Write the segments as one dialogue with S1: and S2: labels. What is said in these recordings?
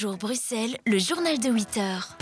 S1: Bonjour Bruxelles, le journal de 8 heures.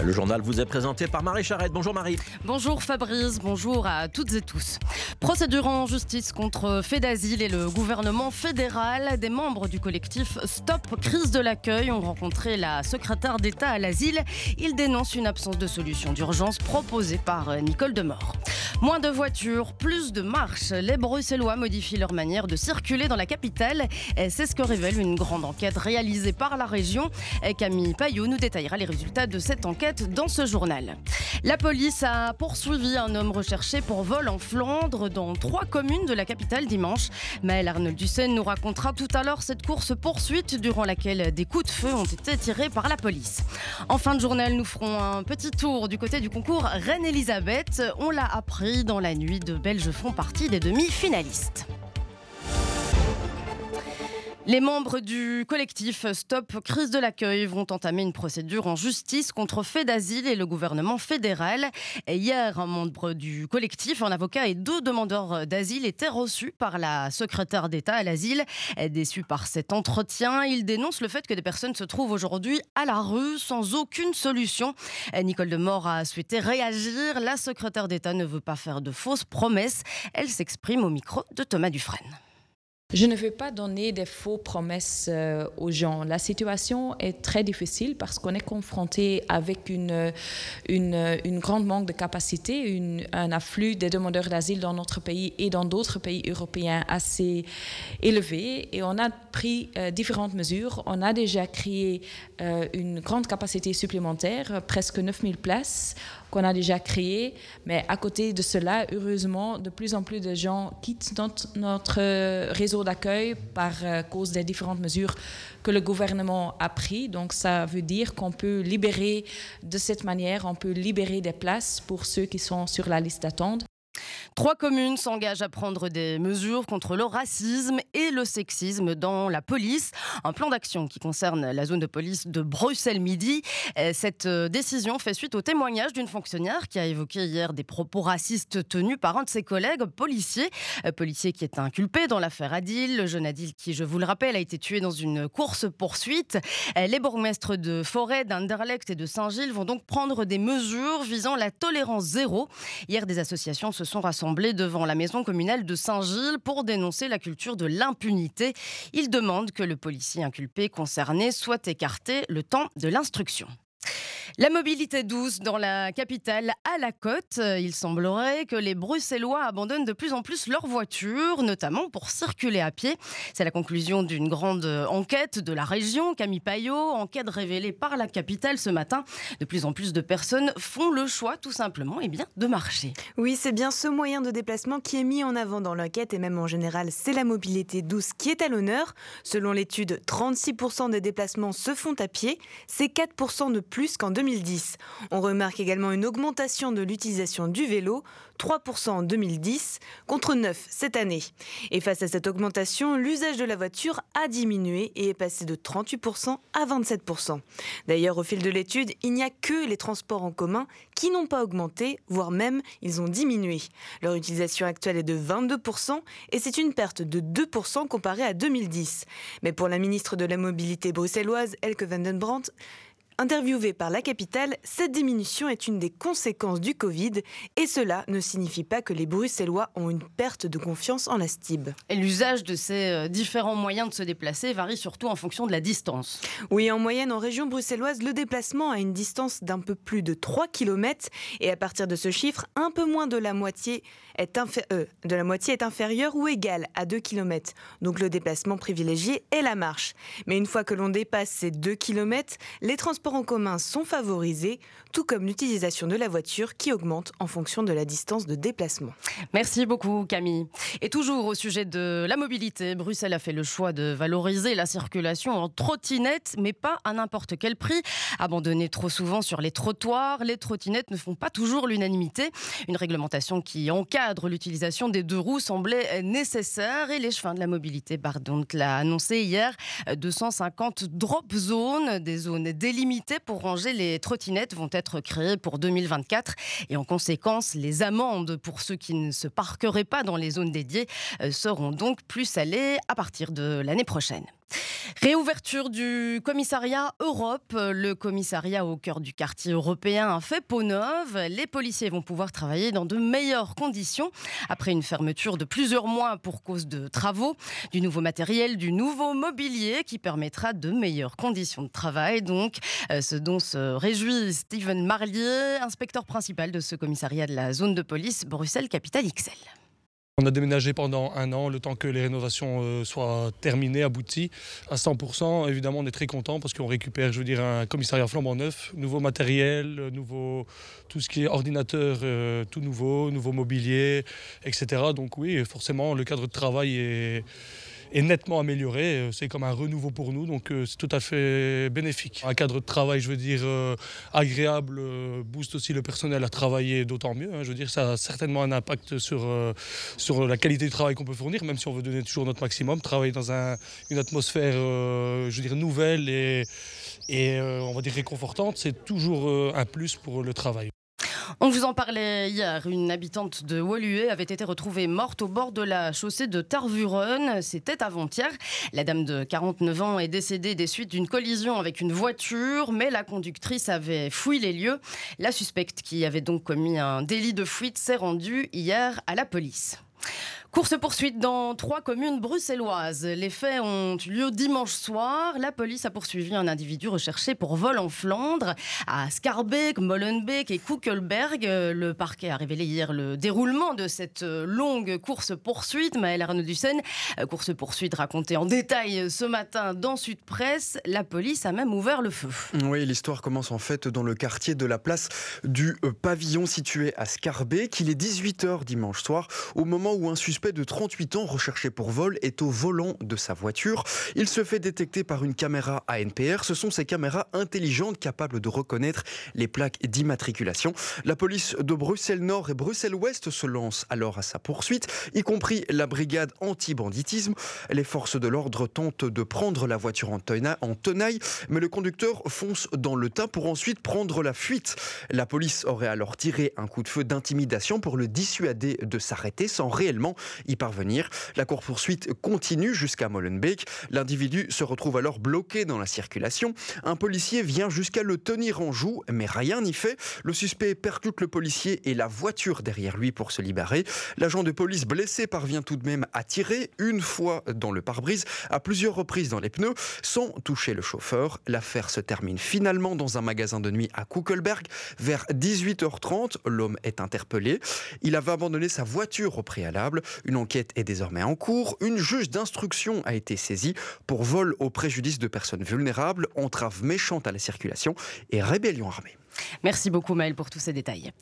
S2: Le journal vous est présenté par Marie Charrette. Bonjour Marie.
S3: Bonjour Fabrice, bonjour à toutes et tous. Procédure en justice contre Fait d'Asile et le gouvernement fédéral. Des membres du collectif Stop Crise de l'accueil ont rencontré la secrétaire d'État à l'asile. Ils dénoncent une absence de solution d'urgence proposée par Nicole Demort. Moins de voitures, plus de marches. Les Bruxellois modifient leur manière de circuler dans la capitale. C'est ce que révèle une grande enquête réalisée par la région. Camille Payot nous détaillera les résultats de cette enquête dans ce journal. La police a poursuivi un homme recherché pour vol en Flandre dans trois communes de la capitale dimanche. Maëlle Arnold Dussen nous racontera tout à l'heure cette course-poursuite durant laquelle des coups de feu ont été tirés par la police. En fin de journal, nous ferons un petit tour du côté du concours Reine-Elisabeth. On l'a appris dans la nuit, de Belges font partie des demi-finalistes. Les membres du collectif Stop Crise de l'accueil vont entamer une procédure en justice contre Fait d'Asile et le gouvernement fédéral. hier, un membre du collectif, un avocat et deux demandeurs d'asile étaient reçus par la secrétaire d'État à l'asile. Déçus par cet entretien, ils dénoncent le fait que des personnes se trouvent aujourd'hui à la rue sans aucune solution. Nicole Demort a souhaité réagir. La secrétaire d'État ne veut pas faire de fausses promesses. Elle s'exprime au micro de Thomas Dufresne.
S4: Je ne veux pas donner des faux promesses euh, aux gens. La situation est très difficile parce qu'on est confronté avec une, une, grande manque de capacité, un afflux des demandeurs d'asile dans notre pays et dans d'autres pays européens assez élevé. Et on a pris euh, différentes mesures. On a déjà créé euh, une grande capacité supplémentaire, presque 9000 places qu'on a déjà créées. Mais à côté de cela, heureusement, de plus en plus de gens quittent notre, notre réseau d'accueil par euh, cause des différentes mesures que le gouvernement a prises. Donc ça veut dire qu'on peut libérer de cette manière, on peut libérer des places pour ceux qui sont sur la liste d'attente.
S3: Trois communes s'engagent à prendre des mesures contre le racisme et le sexisme dans la police. Un plan d'action qui concerne la zone de police de Bruxelles-Midi. Euh, cette euh, décision fait suite au témoignage d'une fonctionnaire qui a évoqué hier des propos racistes tenus par un de ses collègues policiers. Euh, policier qui est inculpé dans l'affaire Adil. Le jeune Adil qui, je vous le rappelle, a été tué dans une course-poursuite. Les bourgmestres de Forêt, d'Anderlecht et de Saint-Gilles vont donc prendre des mesures visant la tolérance zéro. Hier, des associations se sont devant la maison communale de Saint-Gilles pour dénoncer la culture de l'impunité. Ils demandent que le policier inculpé concerné soit écarté le temps de l'instruction. La mobilité douce dans la capitale à la côte. Il semblerait que les Bruxellois abandonnent de plus en plus leurs voitures, notamment pour circuler à pied. C'est la conclusion d'une grande enquête de la région, Camille Payot, enquête révélée par la capitale ce matin. De plus en plus de personnes font le choix tout simplement eh bien, de marcher.
S5: Oui, c'est bien ce moyen de déplacement qui est mis en avant dans l'enquête et même en général, c'est la mobilité douce qui est à l'honneur. Selon l'étude, 36% des déplacements se font à pied. C'est 4% de plus qu'en 2010. On remarque également une augmentation de l'utilisation du vélo, 3% en 2010 contre 9 cette année. Et face à cette augmentation, l'usage de la voiture a diminué et est passé de 38% à 27%. D'ailleurs, au fil de l'étude, il n'y a que les transports en commun qui n'ont pas augmenté, voire même ils ont diminué. Leur utilisation actuelle est de 22% et c'est une perte de 2% comparée à 2010. Mais pour la ministre de la Mobilité bruxelloise, Elke van Interviewée par la capitale, cette diminution est une des conséquences du Covid et cela ne signifie pas que les Bruxellois ont une perte de confiance en la STIB.
S3: Et l'usage de ces euh, différents moyens de se déplacer varie surtout en fonction de la distance.
S5: Oui, en moyenne, en région bruxelloise, le déplacement a une distance d'un peu plus de 3 km et à partir de ce chiffre, un peu moins de la moitié est, euh, de la moitié est inférieur ou égal à 2 km. Donc le déplacement privilégié est la marche. Mais une fois que l'on dépasse ces 2 km, les transports en commun sont favorisés, tout comme l'utilisation de la voiture qui augmente en fonction de la distance de déplacement.
S3: Merci beaucoup Camille. Et toujours au sujet de la mobilité, Bruxelles a fait le choix de valoriser la circulation en trottinette, mais pas à n'importe quel prix. Abandonnées trop souvent sur les trottoirs, les trottinettes ne font pas toujours l'unanimité. Une réglementation qui encadre l'utilisation des deux roues semblait nécessaire et les chemins de la mobilité, pardon, l'a annoncé hier, 250 drop zones, des zones délimitées pour ranger les trottinettes vont être créées pour 2024 et en conséquence, les amendes pour ceux qui ne se parqueraient pas dans les zones dédiées euh, seront donc plus salées à partir de l'année prochaine. Réouverture du commissariat Europe. Le commissariat au cœur du quartier européen fait peau neuve. Les policiers vont pouvoir travailler dans de meilleures conditions après une fermeture de plusieurs mois pour cause de travaux, du nouveau matériel, du nouveau mobilier qui permettra de meilleures conditions de travail. Donc, euh, ce dont se réjouit Steven Marlier, inspecteur principal de ce commissariat de la zone de police Bruxelles-Capitale XL.
S6: On a déménagé pendant un an, le temps que les rénovations euh, soient terminées, abouties à 100%. Évidemment, on est très content parce qu'on récupère, je veux dire, un commissariat flambant neuf, nouveau matériel, nouveau, tout ce qui est ordinateur, euh, tout nouveau, nouveau mobilier, etc. Donc oui, forcément, le cadre de travail est est nettement amélioré. Euh, c'est comme un renouveau pour nous, donc euh, c'est tout à fait bénéfique. Un cadre de travail, je veux dire, euh, agréable, booste aussi le personnel à travailler d'autant mieux. Hein. Je veux dire, ça a certainement un impact sur, sur la qualité du travail qu'on peut fournir, même si on veut donner toujours notre maximum. Travailler dans un, une atmosphère, je veux dire, nouvelle et, et on va dire réconfortante, c'est toujours un plus pour le travail.
S3: On vous en parlait hier. Une habitante de Woluwe avait été retrouvée morte au bord de la chaussée de Tarvuren. C'était avant-hier. La dame de 49 ans est décédée des suites d'une collision avec une voiture, mais la conductrice avait fouillé les lieux. La suspecte, qui avait donc commis un délit de fuite, s'est rendue hier à la police. Course-poursuite dans trois communes bruxelloises. Les faits ont eu lieu dimanche soir. La police a poursuivi un individu recherché pour vol en Flandre à Scarbeck, Molenbeek et Kuckelberg. Le parquet a révélé hier le déroulement de cette longue course-poursuite. Maëlle Arnaud-Dussen, course-poursuite racontée en détail ce matin dans Sud Presse. La police a même ouvert le feu.
S7: Oui, l'histoire commence en fait dans le quartier de la place du pavillon situé à Scarbeck. Il est 18h dimanche soir, au moment où un suspect de 38 ans recherché pour vol est au volant de sa voiture. Il se fait détecter par une caméra ANPR. Ce sont ces caméras intelligentes capables de reconnaître les plaques d'immatriculation. La police de Bruxelles-Nord et Bruxelles-Ouest se lance alors à sa poursuite, y compris la brigade anti-banditisme. Les forces de l'ordre tentent de prendre la voiture en tenaille, mais le conducteur fonce dans le tas pour ensuite prendre la fuite. La police aurait alors tiré un coup de feu d'intimidation pour le dissuader de s'arrêter sans réellement y parvenir. La course-poursuite continue jusqu'à Molenbeek. L'individu se retrouve alors bloqué dans la circulation. Un policier vient jusqu'à le tenir en joue, mais rien n'y fait. Le suspect percute le policier et la voiture derrière lui pour se libérer. L'agent de police blessé parvient tout de même à tirer une fois dans le pare-brise, à plusieurs reprises dans les pneus, sans toucher le chauffeur. L'affaire se termine finalement dans un magasin de nuit à Kuckelberg. Vers 18h30, l'homme est interpellé. Il avait abandonné sa voiture au préalable. Une enquête est désormais en cours. Une juge d'instruction a été saisie pour vol au préjudice de personnes vulnérables, entrave méchante à la circulation et rébellion armée.
S3: Merci beaucoup Maëlle pour tous ces détails.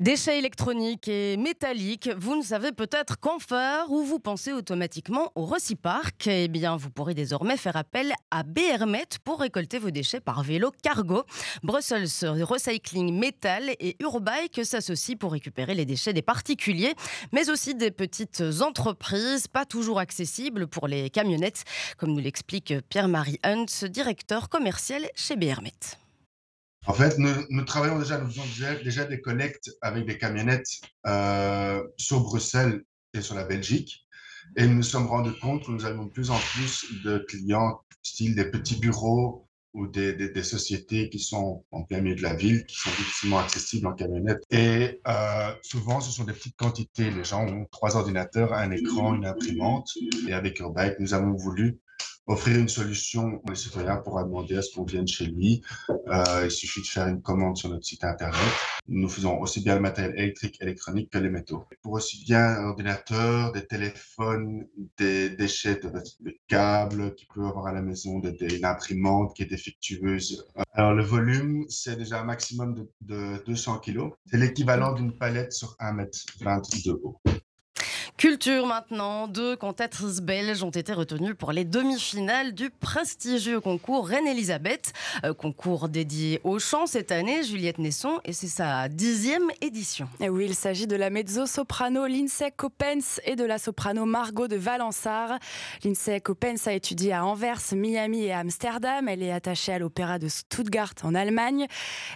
S3: Déchets électroniques et métalliques, vous ne savez peut-être qu'en faire ou vous pensez automatiquement au Recipark. Eh bien, vous pourrez désormais faire appel à BRMet pour récolter vos déchets par vélo cargo. Brussels Recycling Metal et Urbike s'associent pour récupérer les déchets des particuliers, mais aussi des petites entreprises, pas toujours accessibles pour les camionnettes, comme nous l'explique Pierre-Marie Hunt, directeur commercial chez BRMet.
S8: En fait, nous, travaillons déjà, nous faisons déjà, des collectes avec des camionnettes euh, sur Bruxelles et sur la Belgique. Et nous nous sommes rendus compte que nous avons de plus en plus de clients, style des petits bureaux ou des, sociétés qui sont en plein milieu de la ville, qui sont difficilement accessibles en camionnette. Et euh, souvent, ce sont des petites quantités. Les gens ont trois ordinateurs, un écran, une imprimante. Et avec Urbike, nous avons voulu offrir une solution aux citoyens pour demander à ce qu'on vienne chez lui. Euh, il suffit de faire une commande sur notre site internet. Nous faisons aussi bien le matériel électrique, électronique que les métaux. Pour aussi bien un des téléphones, des déchets de, câbles qu'il peut avoir à la maison, des, une imprimante qui est défectueuse. Alors le volume, c'est déjà un maximum de, de 200 kg. C'est l'équivalent d'une palette sur 1 m 22 de haut.
S3: Culture maintenant, deux cantatrices belges ont été retenues pour les demi-finales du prestigieux concours Reine-Elisabeth, euh, concours dédié au chant cette année, Juliette Nesson, et c'est sa dixième édition.
S9: Et oui, il s'agit de la mezzo-soprano Lindsay Coppens et de la soprano Margot de Valensart. Lindsay Coppens a étudié à Anvers, Miami et Amsterdam. Elle est attachée à l'opéra de Stuttgart en Allemagne.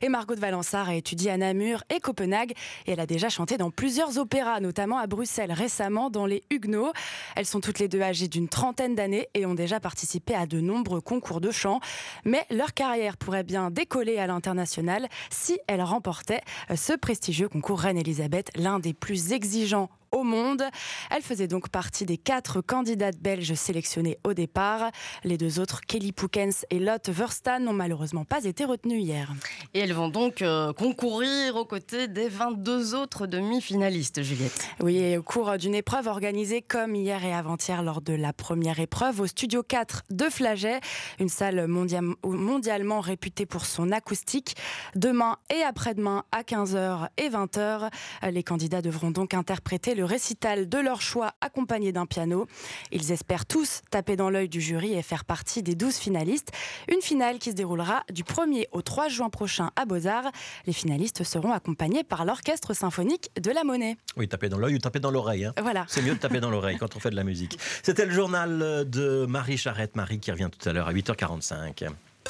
S9: Et Margot de Valensart a étudié à Namur et Copenhague. Et elle a déjà chanté dans plusieurs opéras, notamment à Bruxelles récemment dans Les Huguenots. Elles sont toutes les deux âgées d'une trentaine d'années et ont déjà participé à de nombreux concours de chant. Mais leur carrière pourrait bien décoller à l'international si elles remportaient ce prestigieux concours Reine-Elisabeth, l'un des plus exigeants au monde. Elle faisait donc partie des quatre candidates belges sélectionnées au départ. Les deux autres, Kelly Poukens et Lotte Verstan, n'ont malheureusement pas été retenues hier.
S3: Et elles vont donc euh, concourir aux côtés des 22 autres demi-finalistes, Juliette.
S9: Oui, au cours d'une épreuve organisée comme hier et avant-hier lors de la première épreuve au Studio 4 de Flaget, une salle mondialement réputée pour son acoustique. Demain et après-demain à 15h et 20h, les candidats devront donc interpréter le récital de leur choix accompagné d'un piano. Ils espèrent tous taper dans l'œil du jury et faire partie des 12 finalistes. Une finale qui se déroulera du 1er au 3 juin prochain à Beaux-Arts. Les finalistes seront accompagnés par l'Orchestre symphonique de la Monnaie.
S2: Oui, taper dans l'œil ou taper dans l'oreille. Hein.
S9: Voilà.
S2: C'est mieux de taper dans l'oreille quand on fait de la musique. C'était le journal de Marie Charrette, Marie qui revient tout à l'heure à 8h45.